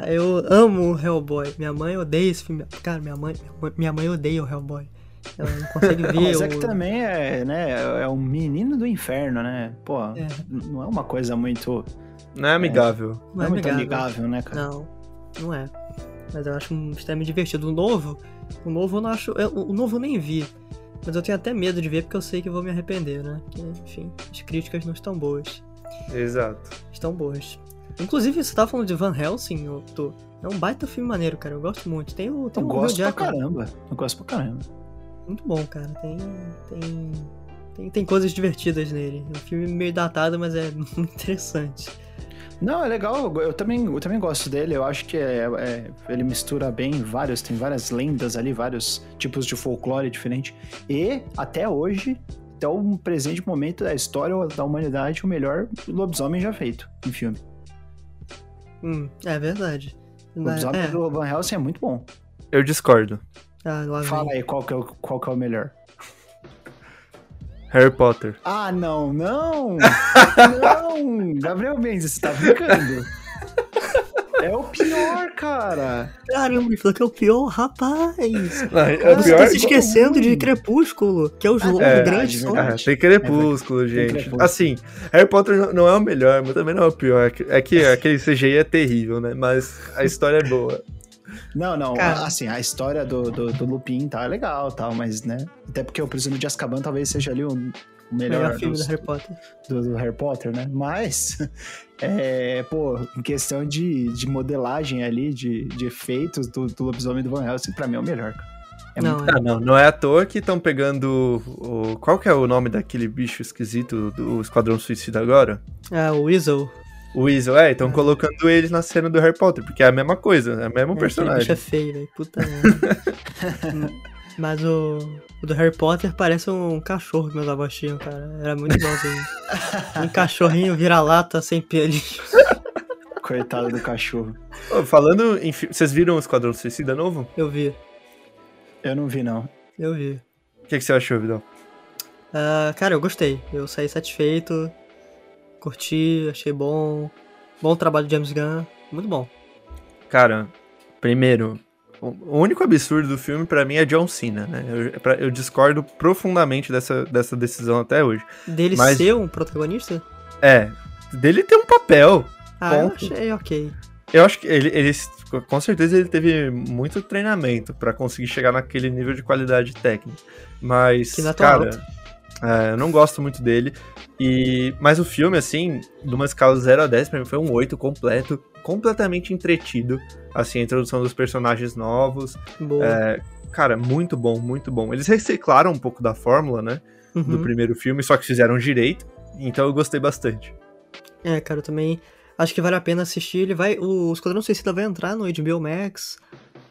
Eu amo o Hellboy. Minha mãe odeia esse filme. Cara, minha mãe, minha mãe odeia o Hellboy. Ela não consegue ver. Mas é que também é, né, é um menino do inferno, né? Pô, é. não é uma coisa muito não é amigável. É, não, é, muito amigável, né, cara? Não, não é. Mas eu acho um extremamente divertido. O novo, o novo eu não acho. Eu, o novo eu nem vi. Mas eu tenho até medo de ver porque eu sei que eu vou me arrepender, né? Que, enfim, as críticas não estão boas. Exato. Estão boas. Inclusive, você tava falando de Van Helsing, eu tô... é um baita filme maneiro, cara. Eu gosto muito. Tem o. Tem eu o gosto pra caramba. Eu gosto pra caramba. Muito bom, cara. Tem. Tem. Tem, tem coisas divertidas nele. É um filme meio datado, mas é muito interessante. Não, é legal. Eu também, eu também gosto dele. Eu acho que é, é, ele mistura bem vários, tem várias lendas ali, vários tipos de folclore diferente. E até hoje, até o presente momento da história da humanidade, o melhor lobisomem já feito em filme. Hum, é verdade. O lobisomem é. do Van Helsing é muito bom. Eu discordo. Ah, Fala aí qual que, é, qual que é o melhor. Harry Potter. Ah, não, não! não! Gabriel Mendes, você tá brincando? É o pior, cara. Caramba, ele falou que é o pior, rapaz. Não, é o você tá se esquecendo de Crepúsculo, que é o jogo é, grande. É, tem Crepúsculo, é, gente. Tem crepúsculo. Assim, Harry Potter não é o melhor, mas também não é o pior. É que é aquele CGI é terrível, né? Mas a história é boa. Não, não, Cara. assim, a história do, do, do Lupin tá legal tal, mas, né? Até porque o Prisioneiro de Azkaban talvez seja ali um, o melhor, Melhor filme dos- do Harry Potter. do, do Harry Potter, né? Mas, é, pô, em questão de, de modelagem ali, de, de efeitos do, do lobisomem do Van Helsing, pra mim é o melhor, cara. É não, muito- é. Ah, não, não é à toa que estão pegando o. Qual que é o nome daquele bicho esquisito do Esquadrão Suicida agora? Ah, o Weasel. O Weasel, é, estão colocando ele na cena do Harry Potter, porque é a mesma coisa, é o mesmo É, personagem. é feio, velho. Puta merda. Mas o, o do Harry Potter parece um cachorro que meus avós tinham, cara. Era muito igualzinho. um cachorrinho vira-lata sem pelos. Coitado do cachorro. Ô, falando em. Vocês viram o Esquadrão Suicida novo? Eu vi, Eu não vi, não. eu vi. O que, que você achou, Vidal? Ah, cara, eu gostei. Eu saí satisfeito. Curti, achei bom. Bom trabalho de James Gunn. Muito bom. Cara, primeiro, o único absurdo do filme pra mim é John Cena, né? Eu, pra- eu discordo profundamente dessa, dessa decisão até hoje. Dele Mas- ser um protagonista? É, dele ter um papel. Ah, eu Ponto. achei ok. Eu acho que ele, ele com certeza ele teve muito treinamento pra conseguir chegar naquele nível de qualidade técnica. Mas, é cara, é, eu não gosto muito dele. E mas o filme assim, de uma escala 0 a 10 pra mim foi um 8 completo, completamente entretido, assim, a introdução dos personagens novos. É, cara, muito bom, muito bom. Eles reciclaram um pouco da fórmula, né, do Uhum. primeiro filme, só que fizeram direito. Então eu gostei bastante. É, cara, eu também acho que vale a pena assistir. Ele vai. O Esquadrão Suicida vai entrar no HBO Max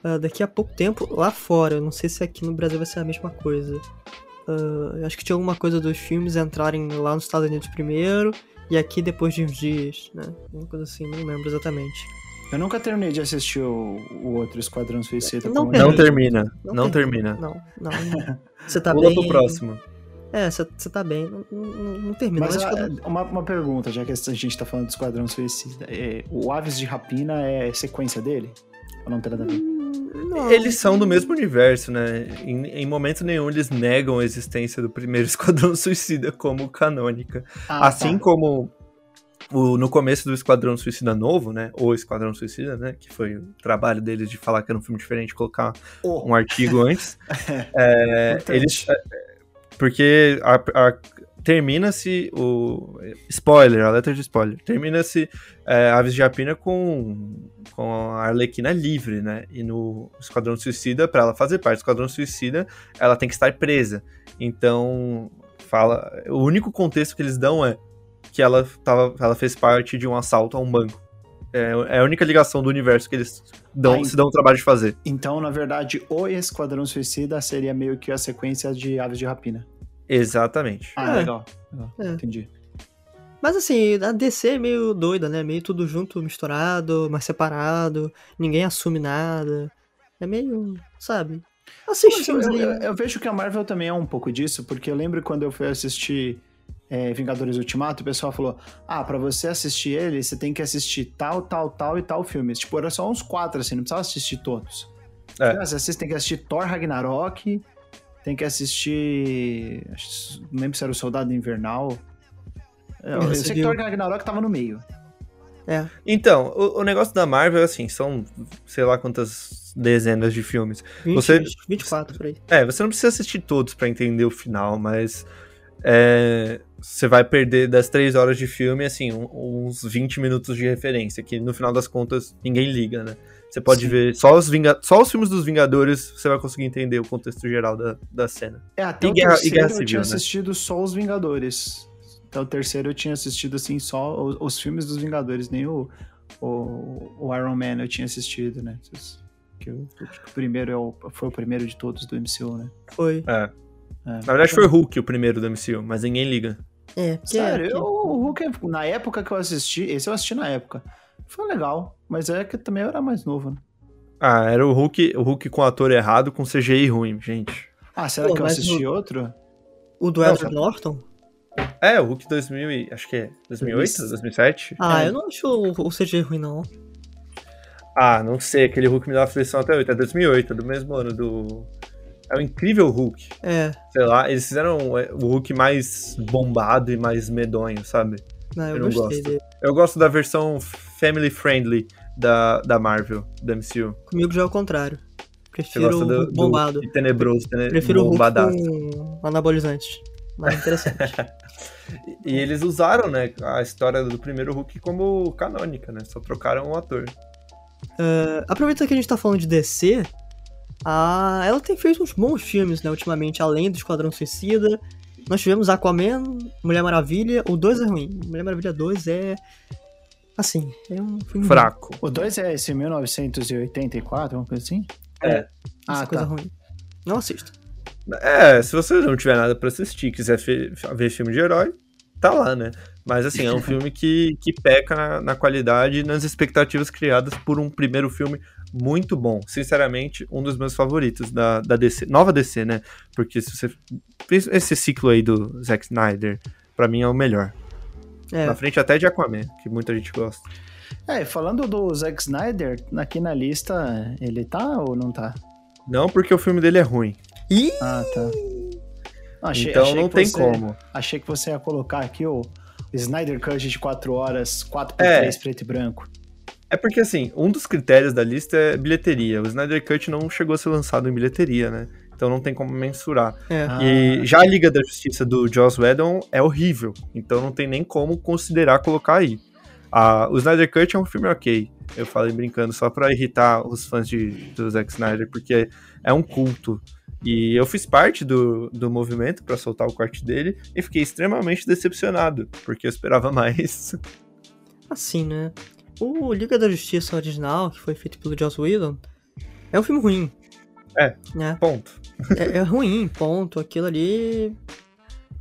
ah, daqui a pouco tempo lá fora. Eu não sei se aqui no Brasil vai ser a mesma coisa. Eu acho que tinha alguma coisa dos filmes entrarem lá nos Estados Unidos primeiro e aqui depois de uns dias, né? Uma coisa assim, não lembro exatamente. Eu nunca terminei de assistir o, o outro Esquadrão Suicida. Não com- termina. Não termina, não, termina. Não, não. não. Você tá Pula bem. pro próximo. É, você tá bem. Não, não, não termina. Mas Mas, ah, Esquadrão- uma, uma pergunta, já que a gente tá falando do Esquadrão Suicida. É, o Aves de Rapina é sequência dele? Ou não tem nada a ver? Não. Eles são do mesmo universo, né? Em, em momento nenhum eles negam a existência do primeiro Esquadrão Suicida como canônica. Ah, assim tá. como o- no começo do Esquadrão Suicida novo, né? Ou Esquadrão Suicida, né? Que foi o trabalho deles de falar que era um filme diferente, colocar Oh, um artigo antes. É, eles. é, Porque a- a- termina-se o. Spoiler, a letra de spoiler. Termina-se é, Aves de Rapina com, com a Arlequina livre, né? E no Esquadrão Suicida, pra ela fazer parte do Esquadrão Suicida, ela tem que estar presa. Então, fala. O único contexto que eles dão é que ela, tava, ela fez parte de um assalto a um banco. É, é a única ligação do universo que eles dão, Ah, se dão o trabalho de fazer. Então, na verdade, o Esquadrão Suicida seria meio que a sequência de Aves de Rapina. Exatamente. Ah, É. legal. legal. É. Entendi. Mas assim, a DC é meio doida, né? Meio tudo junto, misturado, mas separado. Ninguém assume nada. É meio, sabe? Assiste eu, filmes eu- ali. eu vejo que a Marvel também é um pouco disso, porque eu lembro quando eu fui assistir é, Vingadores Ultimato, o pessoal falou: Ah, pra você assistir ele, você tem que assistir tal, tal, tal e tal filmes. Tipo, era só uns quatro, assim, não precisava assistir todos. É. Ah, Você assiste- tem que assistir Thor Ragnarok, tem que assistir. Não lembro se era o Soldado Invernal. Eu, eu Você sei que. Thor Ragnarok tava no meio. É. Então, o, o negócio da Marvel, assim, são sei lá quantas dezenas de filmes. 20, Você- 24 por aí. É, você não precisa assistir todos pra entender o final, mas é, você vai perder das três horas de filme, assim, um- uns 20 minutos de referência, que no final das contas ninguém liga, né? Você pode Sim. ver só os, Vinga- só os filmes dos Vingadores, você vai conseguir entender o contexto geral da, da cena. É, até E o Guerra- e terceiro Guerra eu Civil, tinha né? assistido só os Vingadores. Até o terceiro eu tinha assistido, assim, só os, os filmes dos Vingadores, nem o, o, o Iron Man eu tinha assistido, né? Que o, o primeiro é o, foi o primeiro de todos do MCU, né? Foi. É. É. Na verdade foi o Hulk o primeiro do MCU, mas ninguém liga. É, porque Sério, é, eu- o Hulk, na época que eu assisti, esse eu assisti na época, foi legal, mas é que também eu era mais novo, né? Ah, era o Hulk, o Hulk com ator errado, com CGI ruim, gente. Ah, será Pô, que eu assisti no- outro? o do Edward Norton? É, o Hulk 2000, e- acho que é 2008, 2007. Ah, É. eu não acho o, o CG ruim, não. Ah, não sei, aquele Hulk me dá aflição até 8, é 2008, é do mesmo ano do... É o incrível Hulk, É, sei lá, eles fizeram é, o Hulk mais bombado e mais medonho, sabe? Não, eu, Eu não gosto. dele. Eu gosto da versão family friendly da, da Marvel, da MCU. Comigo já é o contrário. Prefiro o do, bombado. do tenebroso, tene, Prefiro o bombadaço. com anabolizante. mais interessante. e eles usaram, né, a história do primeiro Hulk como canônica, né? Só trocaram o ator. Uh, aproveitando que a gente tá falando de DC, a... ela tem feito uns bons filmes, né, ultimamente, além do Esquadrão Suicida. Nós tivemos Aquaman, Mulher Maravilha, o 2 é ruim. Mulher Maravilha 2 é. Assim, é um filme. Fraco. Ruim. O 2 é esse 1984, alguma coisa assim? É. Ah, tá. coisa ruim. Não assisto. É, se você não tiver nada para assistir, quiser ver filme de herói, tá lá, né? Mas assim, é um filme que, que peca na, na, qualidade e nas expectativas criadas por um primeiro filme muito bom. Sinceramente, um dos meus favoritos da, da DC, nova DC, né? Porque se você. Esse ciclo aí do Zack Snyder, para mim é o melhor. É. Na frente até de Aquaman, que muita gente gosta. É, falando do Zack Snyder, aqui na lista, ele tá ou não tá? Não, porque o filme dele é ruim. Ih! Ah, tá. Achei, então achei não tem você, como. Achei que você ia colocar aqui o Snyder Cut de 4 horas, 4x3 é. preto e branco. É porque, assim, um dos critérios da lista é bilheteria. O Snyder Cut não chegou a ser lançado em bilheteria, né? Então não tem como mensurar. É. E ah. já a Liga da Justiça do Joss Whedon é horrível. Então não tem nem como considerar colocar aí. Ah, o Snyder Cut é um filme ok. Eu falei brincando só pra irritar os fãs de, do Zack Snyder, porque é um culto. E eu fiz parte do, do movimento para soltar o corte dele e fiquei extremamente decepcionado, porque eu esperava mais. Assim, né? O Liga da Justiça original, que foi feito pelo Joss Whedon, é um filme ruim. É, né? ponto. É, é ruim, ponto. Aquilo ali...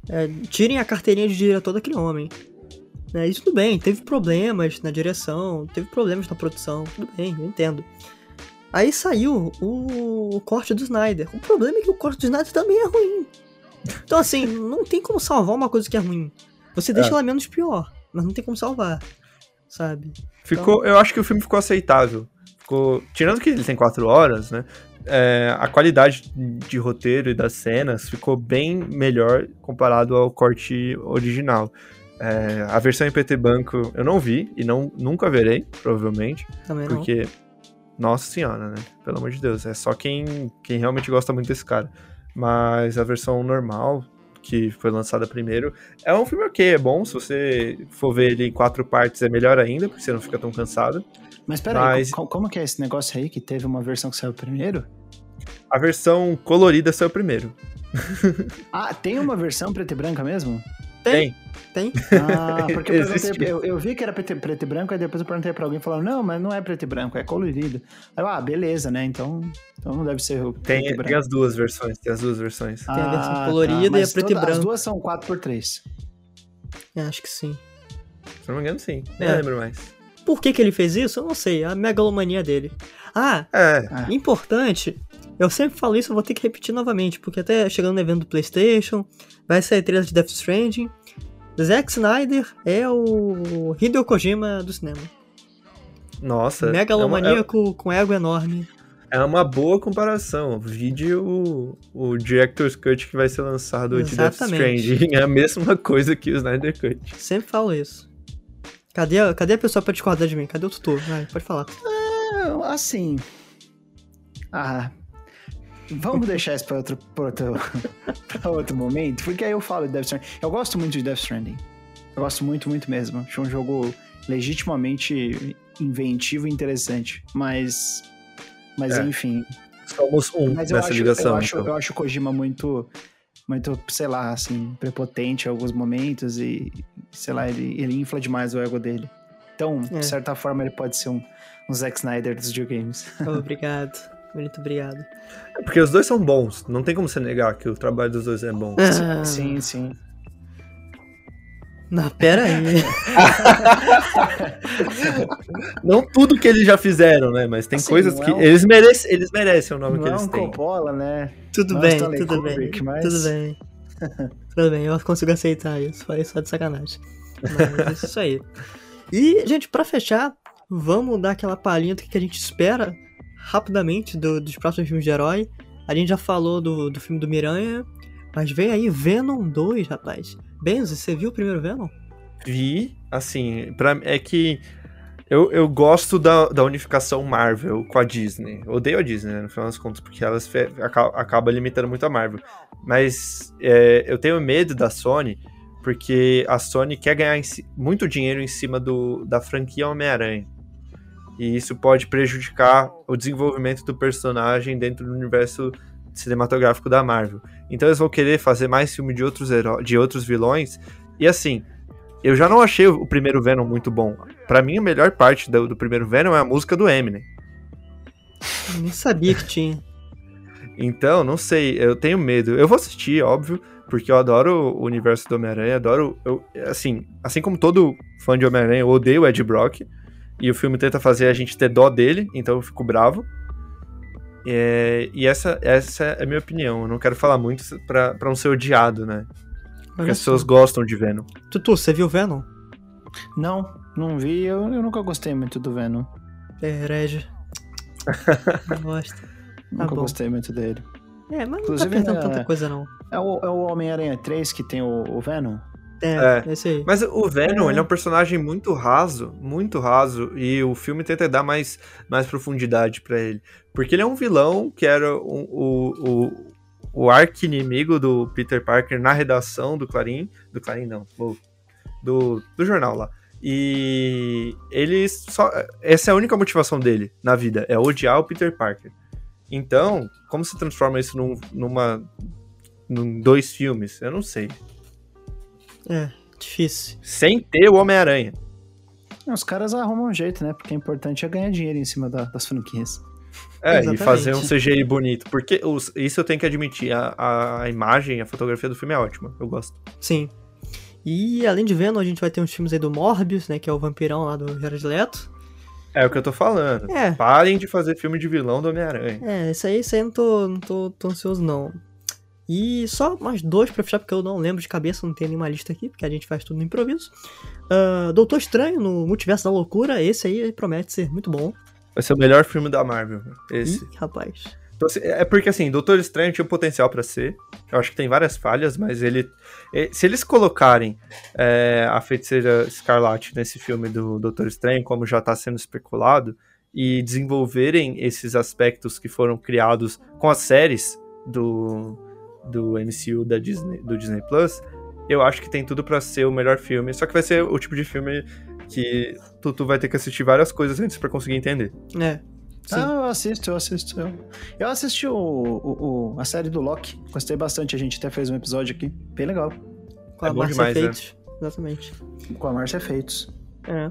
É, tirem a carteirinha de diretor daquele homem. Né? Isso tudo bem, teve problemas na direção, teve problemas na produção, tudo bem, eu entendo. Aí saiu o, o, corte do Snyder. O problema é que o corte do Snyder também é ruim. Então, assim, não tem como salvar uma coisa que é ruim. Você deixa é. ela menos pior, mas não tem como salvar. Sabe? Ficou, então... Eu acho que o filme ficou aceitável. Ficou. Tirando que ele tem quatro horas, né? É, a qualidade de roteiro e das cenas ficou bem melhor comparado ao corte original. É, a versão em PT Banco eu não vi e não, nunca verei, provavelmente. Também porque não. Nossa senhora, né? Pelo amor de Deus. É só quem, quem realmente gosta muito desse cara. Mas a versão normal, que foi lançada primeiro, é um filme ok, é bom. Se você for ver ele em quatro partes, é melhor ainda, porque você não fica tão cansado. Mas peraí, Mas... como, como que é esse negócio aí que teve uma versão que saiu primeiro? A versão colorida saiu primeiro. ah, tem uma versão preta e branca mesmo? Tem. Tem? Ah, porque eu, eu, eu, vi que era preto, preto, e branco, aí depois eu perguntei pra alguém e falaram, não, mas não é preto e branco, é colorido. Aí eu, ah, beleza, né? Então, então não deve ser tem, preto e branco. Tem as duas versões, tem as duas versões. Ah, tem a versão ah, colorida tá, e a preto toda, e branco. As duas são 4x3. É, acho que sim. Se não me engano, sim. Nem é. lembro mais. Por que, que ele fez isso? Eu não sei. A megalomania dele. Ah, é. importante. Eu sempre falo isso, eu vou ter que repetir novamente, porque até chegando no evento do PlayStation, vai sair trailer de Death Stranding. Zack Snyder é o Hideo Kojima do cinema. Nossa. Megalomaníaco é uma, é... com ego enorme. É uma boa comparação. Vídeo o, o Director's Cut que vai ser lançado Exatamente. de Death Stranding é a mesma coisa que o Snyder Cut. Sempre falo isso. Cadê a, cadê a pessoa pra discordar de mim? Cadê o tutor? Vai, pode falar. É, assim. Ah, Vamos deixar isso para outro, pra outro, pra outro momento, porque aí eu falo de Death Stranding. Eu gosto muito de Death Stranding. Eu gosto muito, muito mesmo. Acho um jogo legitimamente inventivo e interessante. Mas. Mas é. enfim. Somos um mas nessa acho, ligação. Eu acho, então. eu acho o Kojima muito. Muito, sei lá, assim, prepotente em alguns momentos e, sei lá, ele, ele infla demais o ego dele. Então, é. de certa forma, ele pode ser um, um Zack Snyder dos videogames. Obrigado. Muito obrigado. É porque os dois são bons. Não tem como você negar que o trabalho dos dois é bom. Ah. Sim, sim. Não, pera aí. não tudo que eles já fizeram, né? Mas tem assim, coisas que. É um... eles, merecem, eles merecem o nome não que eles é um têm. Coppola, né? Tudo não é bem, tudo bem. mas... Tudo bem. tudo bem, eu consigo aceitar isso. Falei só de sacanagem. Mas é isso aí. E, gente, pra fechar, vamos dar aquela palhinha do que a gente espera rapidamente do, dos próximos filmes de herói. A gente já falou do, do filme do Miranha, mas vem aí Venom 2, rapaz. Benzo, você viu o primeiro Venom? Vi, assim, pra, é que Eu, eu gosto da, da unificação Marvel com a Disney. odeio a Disney, né, no final das contas, porque elas acaba, acaba limitando muito a Marvel. Mas é, eu tenho medo da Sony, porque a Sony quer ganhar muito dinheiro em cima do, da franquia Homem-Aranha. E isso pode prejudicar o desenvolvimento do personagem dentro do universo cinematográfico da Marvel. Então eles vão querer fazer mais filme de outros, de outros vilões. E assim, eu já não achei o primeiro Venom muito bom. Para mim, a melhor parte do, do, primeiro Venom é a música do Eminem. Eu nem sabia que tinha. Então, não sei, eu tenho medo. Eu vou assistir, óbvio, porque eu adoro o universo do Homem-Aranha, adoro. Eu, assim, assim como todo fã de Homem-Aranha, eu odeio o Ed Brock. E o filme tenta fazer a gente ter dó dele, então eu fico bravo. É, e essa, essa é a minha opinião. Eu não quero falar muito pra, pra não ser odiado, né? Porque as pessoas gostam de Venom. Tutu, você viu Venom? Não, não vi. Eu, eu nunca gostei muito do Venom. É, herege. não gosto. Tá nunca bom. gostei muito dele. É, mas Inclusive, não tá perdendo é, tanta coisa, não. É o, é o Homem-Aranha 3 que tem o, o Venom? É, é, esse aí. Mas o Venom, é. ele é um personagem muito raso, muito raso, e o filme tenta dar mais, mais profundidade para ele. Porque ele é um vilão que era o, o, o arqui-inimigo do Peter Parker na redação do Clarim. Do Clarim, não. Do, do jornal lá. E ele só. Essa é a única motivação dele na vida, é odiar o Peter Parker. Então, como se transforma isso num, numa. Num dois filmes? Eu não sei. É, difícil. Sem ter o Homem-Aranha. Os caras arrumam um jeito, né? Porque o importante é ganhar dinheiro em cima da, das franquias. É, Exatamente. e fazer um CGI bonito. Porque os, isso eu tenho que admitir. A, a imagem, a fotografia do filme é ótima. Eu gosto. Sim. E além de Venom, a gente vai ter uns filmes aí do Morbius, né? Que é o vampirão lá do Jared Leto. É o que eu tô falando. É. Parem de fazer filme de vilão do Homem-Aranha. É, isso aí, isso aí eu não tô, não tô, tô ansioso, não. E só mais dois pra fechar, porque eu não lembro de cabeça, não tenho nenhuma lista aqui, porque a gente faz tudo no improviso. Uh, Doutor Estranho no Multiverso da Loucura, esse aí promete ser muito bom. Vai ser o melhor filme da Marvel. Esse. Ih, rapaz. Então, assim, é porque assim, Doutor Estranho tinha potencial para ser. Eu acho que tem várias falhas, mas ele. Se eles colocarem é, a feiticeira Escarlate nesse filme do Doutor Estranho, como já tá sendo especulado, e desenvolverem esses aspectos que foram criados com as séries do, do MCU da Disney, do Disney Plus, eu acho que tem tudo para ser o melhor filme. Só que vai ser o tipo de filme que tu, tu vai ter que assistir várias coisas antes para conseguir entender. É. Sim. Ah, eu assisto, eu assisto. Eu, eu assisti o, o, o, a série do Loki. Gostei bastante. A gente até fez um episódio aqui. Bem legal. Com é a Márcia Efeitos. Né? Exatamente. Com a Márcia Efeitos. É.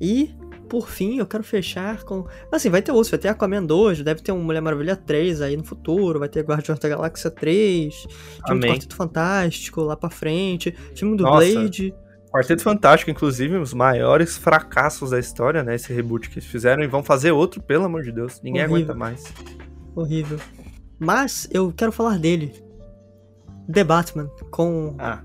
E, por fim, eu quero fechar com. Assim, vai ter outros. Vai ter Aquaman 2, deve ter um Mulher Maravilha 3 aí no futuro. Vai ter Guardiões da Galáxia 3. Filme Amém. do Quarteto Fantástico lá pra frente. Filme do Nossa. Blade. Quarteto Fantástico, inclusive, os maiores fracassos da história, né? Esse reboot que eles fizeram e vão fazer outro, pelo amor de Deus. Ninguém Horrível. aguenta mais. Horrível. Mas eu quero falar dele. The Batman, com ah.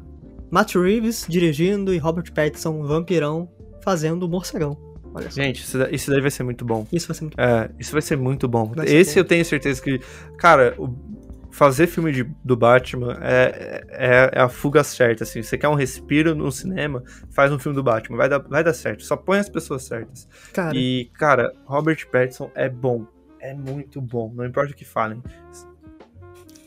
Matt Reeves dirigindo e Robert Pattinson, vampirão, fazendo o morcegão. Olha só. Gente, isso, daí vai ser muito bom. Isso vai ser muito bom. É, isso vai ser muito bom. Esse bom. eu tenho certeza que. Cara, o fazer filme de, do Batman é, é, é, a fuga certa, assim. Você quer um respiro no cinema, faz um filme do Batman, vai dar, vai dar certo. Só põe as pessoas certas. Cara. E, cara, Robert Pattinson é bom. É muito bom, não importa o que falem.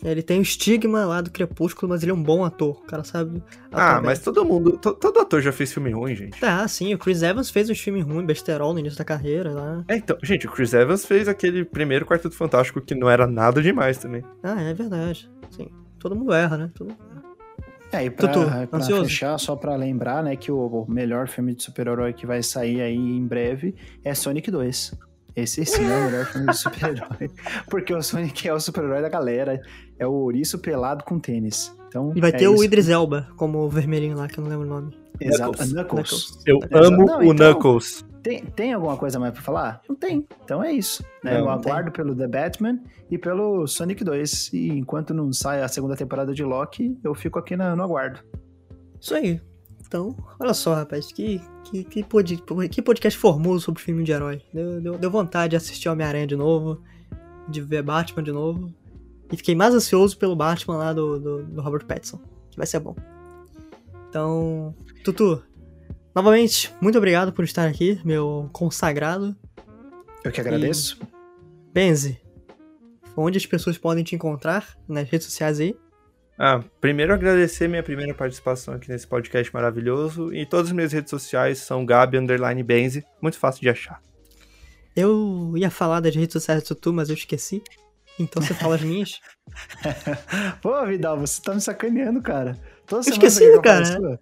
Ele tem o estigma lá do Crepúsculo, mas ele é um bom ator. O cara sabe. Ah, mas todo mundo. To, todo ator já fez filme ruim, gente. Tá, sim. O Chris Evans fez um filme ruim, besterol no início da carreira lá. É, então, gente, o Chris Evans fez aquele primeiro Quarteto Fantástico que não era nada demais também. Ah, é verdade. Sim. Todo mundo erra, né? Todo mundo erra. É, e pra, Tutu, pra fechar, só pra lembrar, né, que o melhor filme de super-herói que vai sair aí em breve é Sonic 2. Esse sim é o melhor filme de super-herói. Porque o Sonic é o super-herói da galera. É o ouriço pelado com tênis. Então, e vai é ter o Idris Elba como o vermelhinho lá, que eu não lembro o nome. Exato, Knuckles. Knuckles. Eu amo não, o então, Knuckles. Tem, tem alguma coisa mais pra falar? Não tem. Então é isso. Né? eu aguardo tem. pelo The Batman e pelo Sonic 2. E enquanto não sai a segunda temporada de Loki, eu fico aqui no aguardo. Isso aí. Então, olha só, rapaz, que, que, que, pod, que podcast formoso sobre filme de herói. Deu, deu, deu vontade de assistir Homem-Aranha de novo, de ver Batman de novo. E fiquei mais ansioso pelo Batman lá do, do, do Robert Pattinson, que vai ser bom. Então, Tutu, Novamente, muito obrigado por estar aqui, meu consagrado. Eu que agradeço. E... Benzi, onde as pessoas podem te encontrar nas redes sociais aí? Ah, primeiro agradecer minha primeira participação aqui nesse podcast maravilhoso. E todas as minhas redes sociais são Gabi Underline Benzi. Muito fácil de achar. Eu ia falar das redes sociais do Tutu, mas eu esqueci. Então você fala as minhas. Pô, Vidal, você tá me sacaneando, cara. Toda eu esqueci, cara.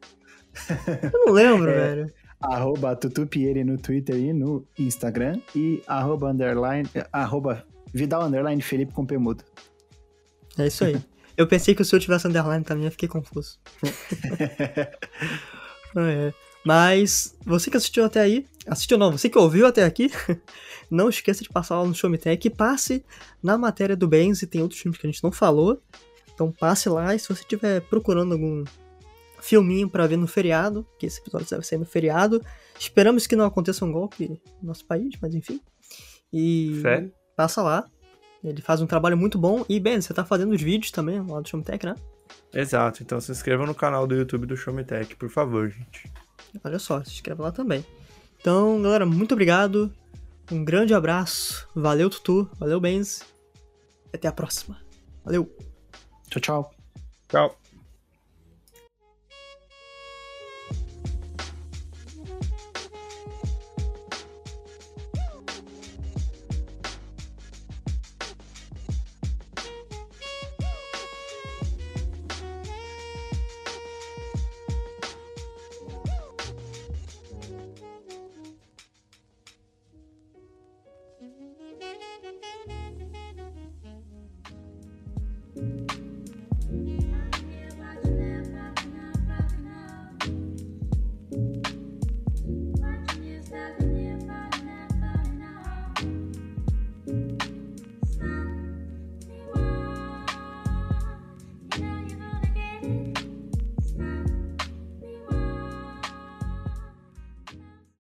Eu não lembro, é, velho. Arroba Tutupieri no Twitter e no Instagram. E arroba underline. Arroba Vidal underline Felipe com Pemudo. É isso aí. Eu pensei que o seu tivesse underline também, eu fiquei confuso. é. Mas você que assistiu até aí, assistiu não, você que ouviu até aqui, não esqueça de passar lá no Showmetech e passe na matéria do Benz e tem outros filmes que a gente não falou. Então passe lá e se você estiver procurando algum filminho para ver no feriado, que esse episódio deve sair no feriado, esperamos que não aconteça um golpe no nosso país, mas enfim. E Fé? passa lá. Ele faz um trabalho muito bom. E, Ben, você tá fazendo os vídeos também lá do Showmetech, né? Exato. Então se inscreva no canal do YouTube do Showmetech, por favor, gente. Olha só, se inscreva lá também. Então, galera, muito obrigado. Um grande abraço. Valeu, Tutu. Valeu, Benz. Até a próxima. Valeu. Tchau, tchau. Tchau.